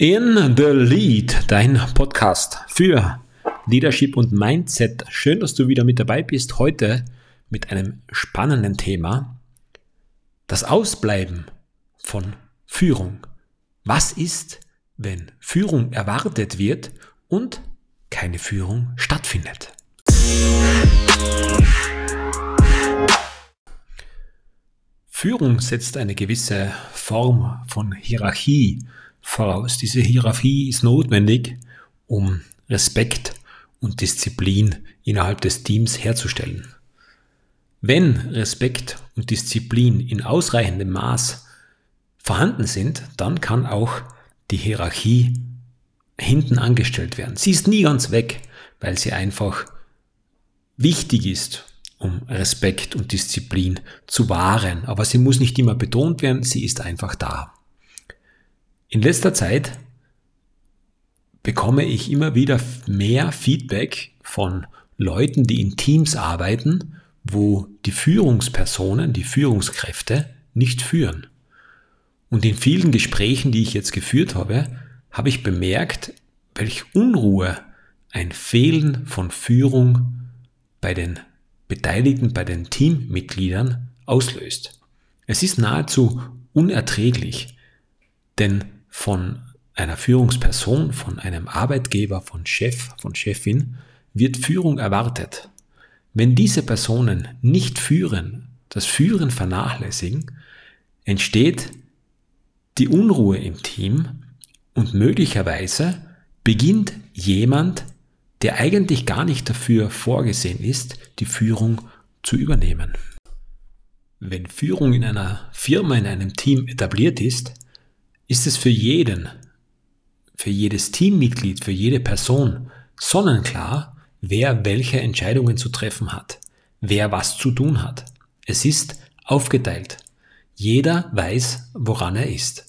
In the Lead, dein Podcast für Leadership und Mindset. Schön, dass du wieder mit dabei bist. Heute mit einem spannenden Thema. Das Ausbleiben von Führung. Was ist, wenn Führung erwartet wird und keine Führung stattfindet? Führung setzt eine gewisse Form von Hierarchie voraus. Diese Hierarchie ist notwendig, um Respekt und Disziplin innerhalb des Teams herzustellen. Wenn Respekt und Disziplin in ausreichendem Maß vorhanden sind, dann kann auch die Hierarchie hinten angestellt werden. Sie ist nie ganz weg, weil sie einfach wichtig ist, um Respekt und Disziplin zu wahren. Aber sie muss nicht immer betont werden, sie ist einfach da. In letzter Zeit bekomme ich immer wieder mehr Feedback von Leuten, die in Teams arbeiten, wo die Führungspersonen, die Führungskräfte nicht führen. Und in vielen Gesprächen, die ich jetzt geführt habe, habe ich bemerkt, welche Unruhe ein Fehlen von Führung bei den Beteiligten, bei den Teammitgliedern auslöst. Es ist nahezu unerträglich, denn von einer Führungsperson, von einem Arbeitgeber, von Chef, von Chefin wird Führung erwartet. Wenn diese Personen nicht führen, das Führen vernachlässigen, entsteht die Unruhe im Team und möglicherweise beginnt jemand, der eigentlich gar nicht dafür vorgesehen ist, die Führung zu übernehmen. Wenn Führung in einer Firma, in einem Team etabliert ist, ist es für jeden, für jedes Teammitglied, für jede Person sonnenklar, wer welche Entscheidungen zu treffen hat, wer was zu tun hat. Es ist aufgeteilt. Jeder weiß, woran er ist.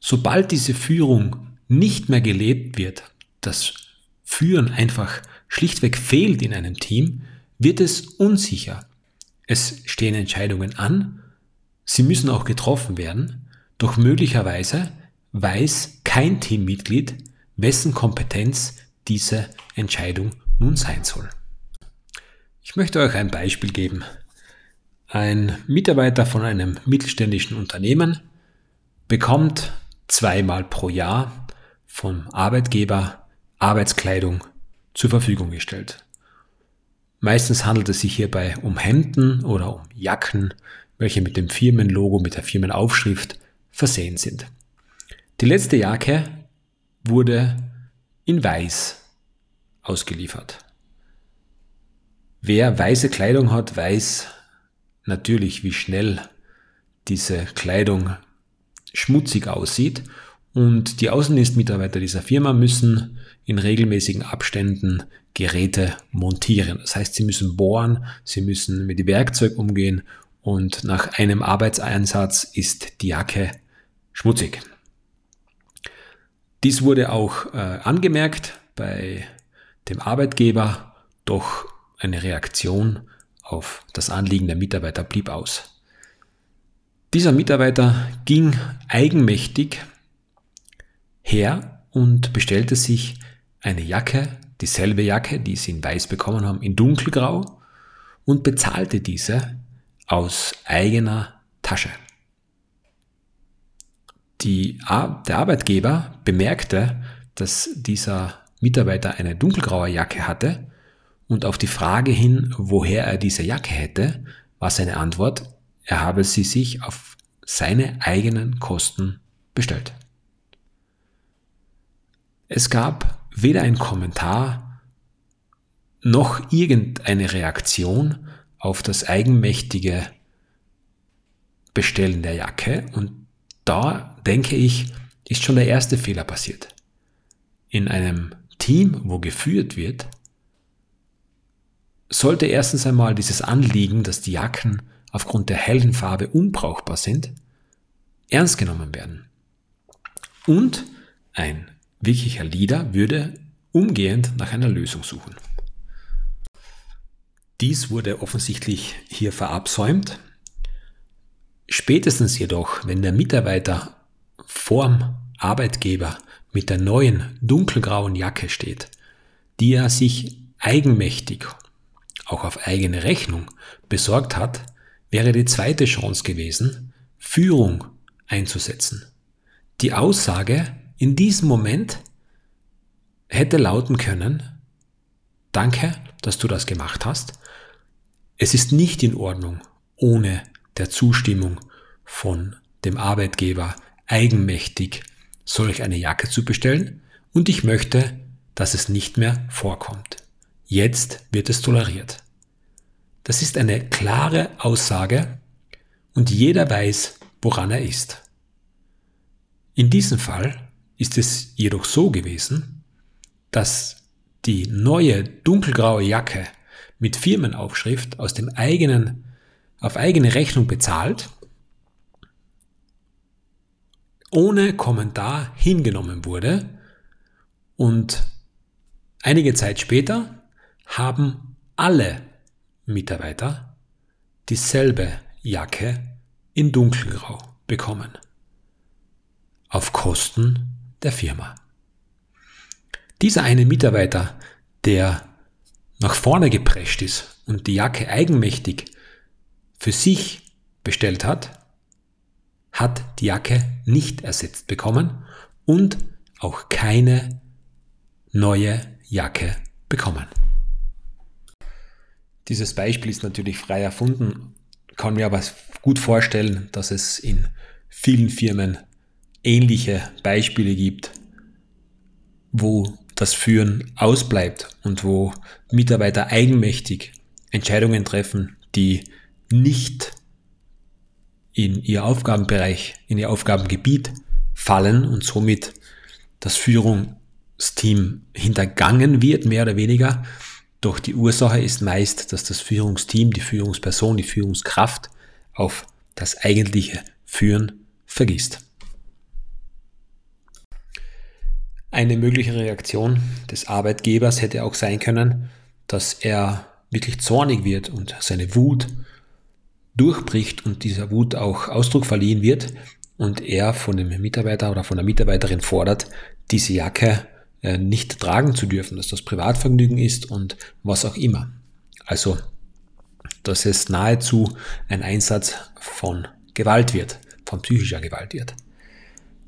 Sobald diese Führung nicht mehr gelebt wird, das Führen einfach schlichtweg fehlt in einem Team, wird es unsicher. Es stehen Entscheidungen an, sie müssen auch getroffen werden, doch möglicherweise weiß kein Teammitglied, wessen Kompetenz diese Entscheidung nun sein soll. Ich möchte euch ein Beispiel geben. Ein Mitarbeiter von einem mittelständischen Unternehmen bekommt zweimal pro Jahr vom Arbeitgeber Arbeitskleidung zur Verfügung gestellt. Meistens handelt es sich hierbei um Hemden oder um Jacken, welche mit dem Firmenlogo, mit der Firmenaufschrift versehen sind. Die letzte Jacke wurde in weiß ausgeliefert. Wer weiße Kleidung hat, weiß natürlich, wie schnell diese Kleidung schmutzig aussieht und die Außendienstmitarbeiter dieser Firma müssen in regelmäßigen Abständen Geräte montieren. Das heißt, sie müssen bohren, sie müssen mit dem Werkzeug umgehen und nach einem Arbeitseinsatz ist die Jacke schmutzig. Dies wurde auch äh, angemerkt bei dem Arbeitgeber, doch eine Reaktion auf das Anliegen der Mitarbeiter blieb aus. Dieser Mitarbeiter ging eigenmächtig her und bestellte sich eine Jacke, dieselbe Jacke, die sie in weiß bekommen haben, in dunkelgrau und bezahlte diese aus eigener Tasche. Die, der Arbeitgeber bemerkte, dass dieser Mitarbeiter eine dunkelgraue Jacke hatte und auf die Frage hin, woher er diese Jacke hätte, war seine Antwort, er habe sie sich auf seine eigenen Kosten bestellt. Es gab weder ein Kommentar noch irgendeine Reaktion auf das eigenmächtige Bestellen der Jacke und da denke ich, ist schon der erste Fehler passiert. In einem Team, wo geführt wird, sollte erstens einmal dieses Anliegen, dass die Jacken aufgrund der hellen Farbe unbrauchbar sind, ernst genommen werden. Und ein wirklicher Leader würde umgehend nach einer Lösung suchen. Dies wurde offensichtlich hier verabsäumt Spätestens jedoch, wenn der Mitarbeiter vorm Arbeitgeber mit der neuen dunkelgrauen Jacke steht, die er sich eigenmächtig, auch auf eigene Rechnung, besorgt hat, wäre die zweite Chance gewesen, Führung einzusetzen. Die Aussage in diesem Moment hätte lauten können, danke, dass du das gemacht hast. Es ist nicht in Ordnung, ohne der Zustimmung von dem Arbeitgeber eigenmächtig solch eine Jacke zu bestellen und ich möchte, dass es nicht mehr vorkommt. Jetzt wird es toleriert. Das ist eine klare Aussage und jeder weiß, woran er ist. In diesem Fall ist es jedoch so gewesen, dass die neue dunkelgraue Jacke mit Firmenaufschrift aus dem eigenen, auf eigene Rechnung bezahlt, ohne Kommentar hingenommen wurde und einige Zeit später haben alle Mitarbeiter dieselbe Jacke in dunkelgrau bekommen. Auf Kosten der Firma. Dieser eine Mitarbeiter, der nach vorne geprescht ist und die Jacke eigenmächtig für sich bestellt hat, hat die Jacke nicht ersetzt bekommen und auch keine neue Jacke bekommen. Dieses Beispiel ist natürlich frei erfunden, kann mir aber gut vorstellen, dass es in vielen Firmen ähnliche Beispiele gibt, wo das Führen ausbleibt und wo Mitarbeiter eigenmächtig Entscheidungen treffen, die nicht in ihr Aufgabenbereich, in ihr Aufgabengebiet fallen und somit das Führungsteam hintergangen wird, mehr oder weniger. Doch die Ursache ist meist, dass das Führungsteam, die Führungsperson, die Führungskraft auf das eigentliche Führen vergisst. Eine mögliche Reaktion des Arbeitgebers hätte auch sein können, dass er wirklich zornig wird und seine Wut durchbricht und dieser Wut auch Ausdruck verliehen wird und er von dem Mitarbeiter oder von der Mitarbeiterin fordert, diese Jacke äh, nicht tragen zu dürfen, dass das Privatvergnügen ist und was auch immer. Also, dass es nahezu ein Einsatz von Gewalt wird, von psychischer Gewalt wird.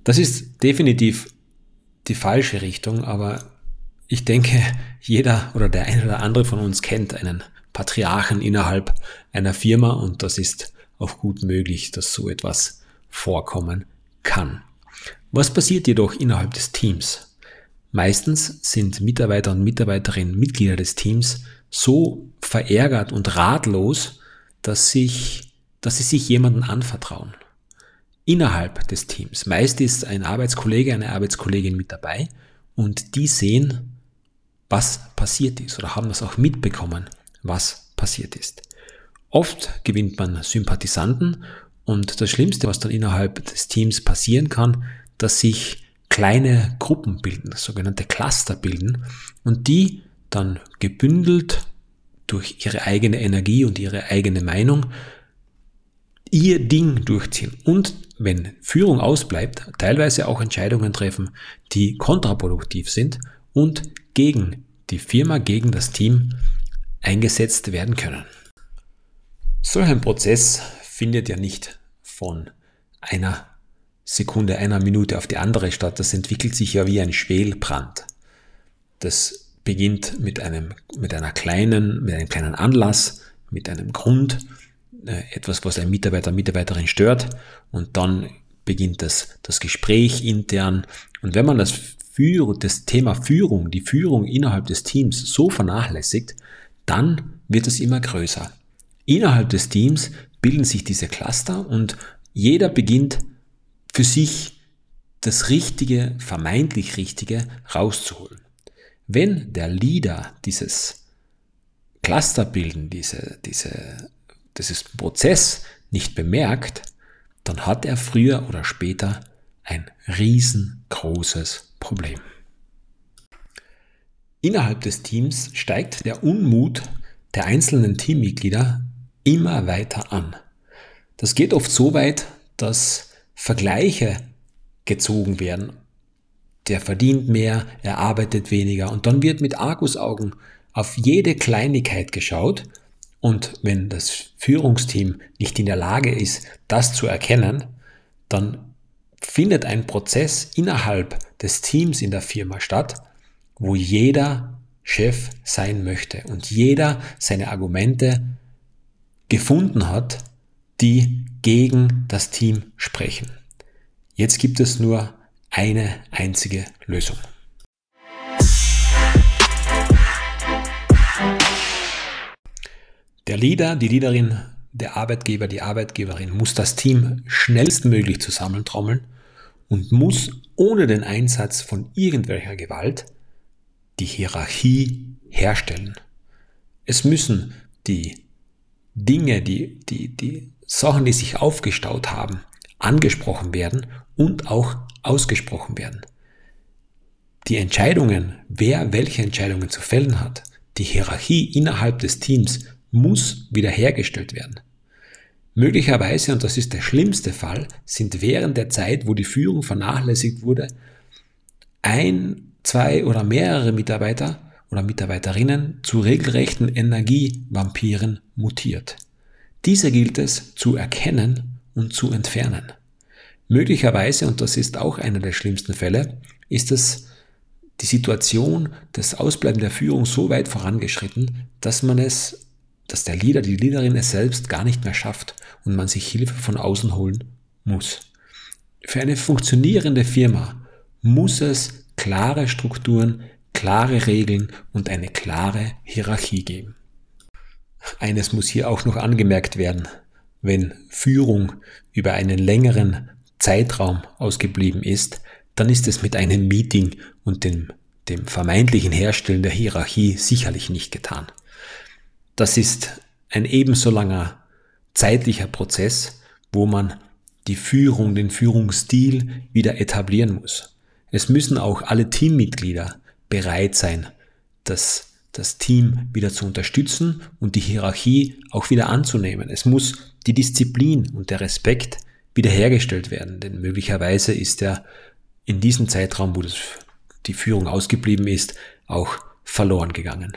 Das ist definitiv die falsche Richtung, aber ich denke, jeder oder der eine oder andere von uns kennt einen Patriarchen innerhalb einer Firma und das ist auch gut möglich, dass so etwas vorkommen kann. Was passiert jedoch innerhalb des Teams? Meistens sind Mitarbeiter und Mitarbeiterinnen Mitglieder des Teams so verärgert und ratlos, dass, sich, dass sie sich jemanden anvertrauen innerhalb des Teams. Meist ist ein Arbeitskollege, eine Arbeitskollegin mit dabei und die sehen, was passiert ist oder haben das auch mitbekommen, was passiert ist. Oft gewinnt man Sympathisanten und das Schlimmste, was dann innerhalb des Teams passieren kann, dass sich kleine Gruppen bilden, sogenannte Cluster bilden und die dann gebündelt durch ihre eigene Energie und ihre eigene Meinung ihr Ding durchziehen und wenn Führung ausbleibt, teilweise auch Entscheidungen treffen, die kontraproduktiv sind und gegen die Firma, gegen das Team eingesetzt werden können. Solch ein Prozess findet ja nicht von einer Sekunde, einer Minute auf die andere statt. Das entwickelt sich ja wie ein Schwelbrand. Das beginnt mit einem, mit einer kleinen, mit einem kleinen Anlass, mit einem Grund, äh, etwas, was ein Mitarbeiter, Mitarbeiterin stört und dann beginnt das, das Gespräch intern. Und wenn man das, Führ das Thema Führung, die Führung innerhalb des Teams so vernachlässigt, dann wird es immer größer. Innerhalb des Teams bilden sich diese Cluster und jeder beginnt für sich das Richtige, vermeintlich Richtige rauszuholen. Wenn der Leader dieses Cluster bilden, diese, diese dieses Prozess nicht bemerkt, dann hat er früher oder später ein riesengroßes Problem. Innerhalb des Teams steigt der Unmut der einzelnen Teammitglieder immer weiter an. Das geht oft so weit, dass Vergleiche gezogen werden. Der verdient mehr, er arbeitet weniger und dann wird mit Argusaugen auf jede Kleinigkeit geschaut und wenn das Führungsteam nicht in der Lage ist, das zu erkennen, dann findet ein Prozess innerhalb des Teams in der Firma statt, wo jeder Chef sein möchte und jeder seine Argumente gefunden hat, die gegen das Team sprechen. Jetzt gibt es nur eine einzige Lösung. Der Leader, die Leaderin, der Arbeitgeber, die Arbeitgeberin muss das Team schnellstmöglich zusammentrommeln und muss ohne den Einsatz von irgendwelcher Gewalt die Hierarchie herstellen. Es müssen die Dinge, die, die, die Sachen, die sich aufgestaut haben, angesprochen werden und auch ausgesprochen werden. Die Entscheidungen, wer welche Entscheidungen zu fällen hat, die Hierarchie innerhalb des Teams muss wiederhergestellt werden. Möglicherweise, und das ist der schlimmste Fall, sind während der Zeit, wo die Führung vernachlässigt wurde, ein, zwei oder mehrere Mitarbeiter oder Mitarbeiterinnen zu regelrechten Energievampiren mutiert. Diese gilt es zu erkennen und zu entfernen. Möglicherweise, und das ist auch einer der schlimmsten Fälle, ist es die Situation des Ausbleiben der Führung so weit vorangeschritten, dass man es, dass der Leader, die Leaderin es selbst gar nicht mehr schafft und man sich Hilfe von außen holen muss. Für eine funktionierende Firma muss es klare Strukturen, klare Regeln und eine klare Hierarchie geben. Eines muss hier auch noch angemerkt werden. Wenn Führung über einen längeren Zeitraum ausgeblieben ist, dann ist es mit einem Meeting und dem, dem vermeintlichen Herstellen der Hierarchie sicherlich nicht getan. Das ist ein ebenso langer zeitlicher Prozess, wo man die Führung, den Führungsstil wieder etablieren muss. Es müssen auch alle Teammitglieder bereit sein, das das Team wieder zu unterstützen und die Hierarchie auch wieder anzunehmen. Es muss die Disziplin und der Respekt wiederhergestellt werden, denn möglicherweise ist er in diesem Zeitraum, wo das, die Führung ausgeblieben ist, auch verloren gegangen.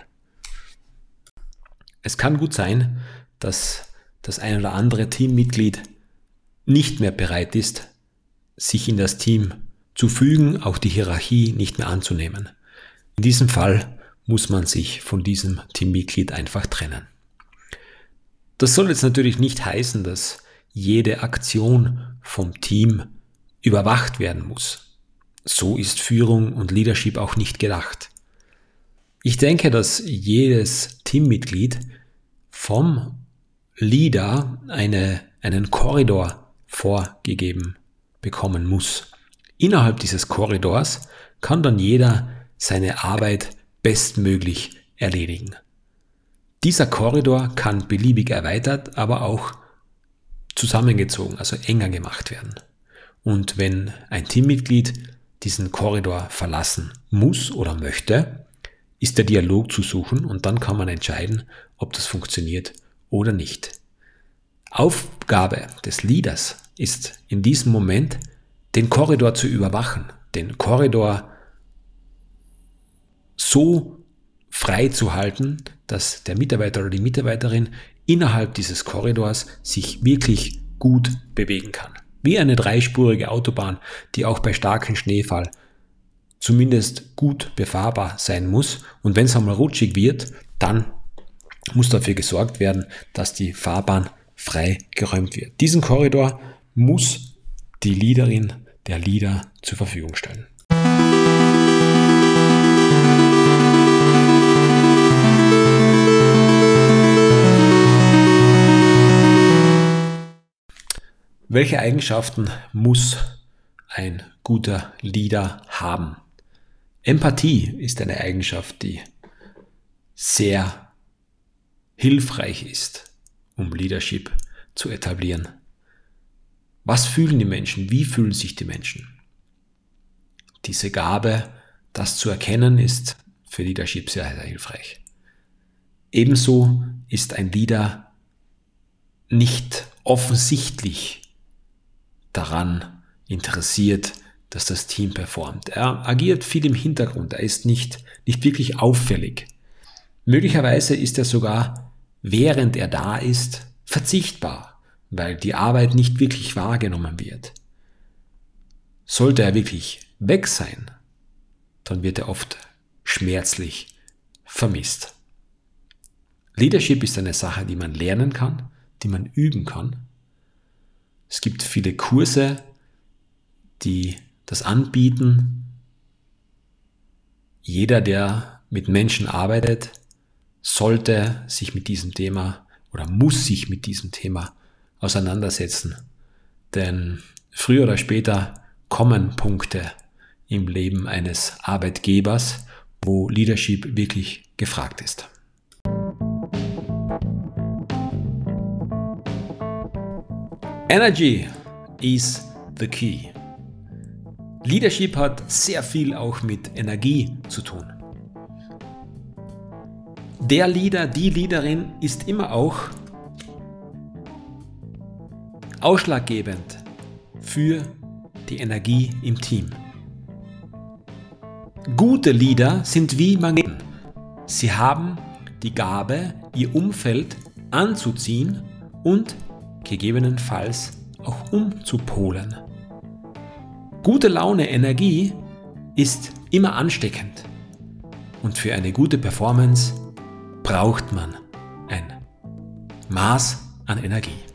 Es kann gut sein, dass das ein oder andere Teammitglied nicht mehr bereit ist, sich in das Team zu fügen, auch die Hierarchie nicht mehr anzunehmen. In diesem Fall muss man sich von diesem Teammitglied einfach trennen. Das soll jetzt natürlich nicht heißen, dass jede Aktion vom Team überwacht werden muss. So ist Führung und Leadership auch nicht gedacht. Ich denke, dass jedes Teammitglied vom Leader eine, einen Korridor vorgegeben bekommen muss. Innerhalb dieses Korridors kann dann jeder seine Arbeit bestmöglich erledigen. Dieser Korridor kann beliebig erweitert, aber auch zusammengezogen, also enger gemacht werden. Und wenn ein Teammitglied diesen Korridor verlassen muss oder möchte, ist der Dialog zu suchen und dann kann man entscheiden, ob das funktioniert oder nicht. Aufgabe des Leaders ist in diesem Moment, den Korridor zu überwachen, den Korridor so frei zu halten, dass der Mitarbeiter oder die Mitarbeiterin innerhalb dieses Korridors sich wirklich gut bewegen kann. Wie eine dreispurige Autobahn, die auch bei starkem Schneefall zumindest gut befahrbar sein muss. Und wenn es einmal rutschig wird, dann muss dafür gesorgt werden, dass die Fahrbahn frei geräumt wird. Diesen Korridor muss die Leaderin, der Leader zur Verfügung stellen. Welche Eigenschaften muss ein guter Leader haben? Empathie ist eine Eigenschaft, die sehr hilfreich ist, um Leadership zu etablieren. Was fühlen die Menschen? Wie fühlen sich die Menschen? Diese Gabe, das zu erkennen, ist für Leadership sehr, sehr hilfreich. Ebenso ist ein Leader nicht offensichtlich daran interessiert, dass das Team performt. Er agiert viel im Hintergrund, er ist nicht, nicht wirklich auffällig. Möglicherweise ist er sogar, während er da ist, verzichtbar, weil die Arbeit nicht wirklich wahrgenommen wird. Sollte er wirklich weg sein, dann wird er oft schmerzlich vermisst. Leadership ist eine Sache, die man lernen kann, die man üben kann. Es gibt viele Kurse, die das anbieten. Jeder, der mit Menschen arbeitet, sollte sich mit diesem Thema oder muss sich mit diesem Thema auseinandersetzen. Denn früher oder später kommen Punkte im Leben eines Arbeitgebers, wo Leadership wirklich gefragt ist. Energy is the key. Leadership hat sehr viel auch mit Energie zu tun. Der Leader, die Leaderin ist immer auch ausschlaggebend für die Energie im Team. Gute Leader sind wie Magneten. Sie haben die Gabe, ihr Umfeld anzuziehen und gegebenenfalls auch umzupolen. Gute Laune, Energie ist immer ansteckend. Und für eine gute Performance braucht man ein Maß an Energie.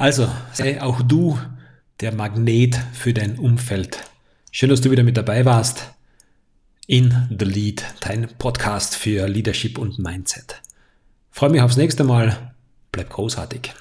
Also sei auch du der Magnet für dein Umfeld. Schön, dass du wieder mit dabei warst in The Lead, dein Podcast für Leadership und Mindset. freue mich aufs nächste Mal. Bleib großartig.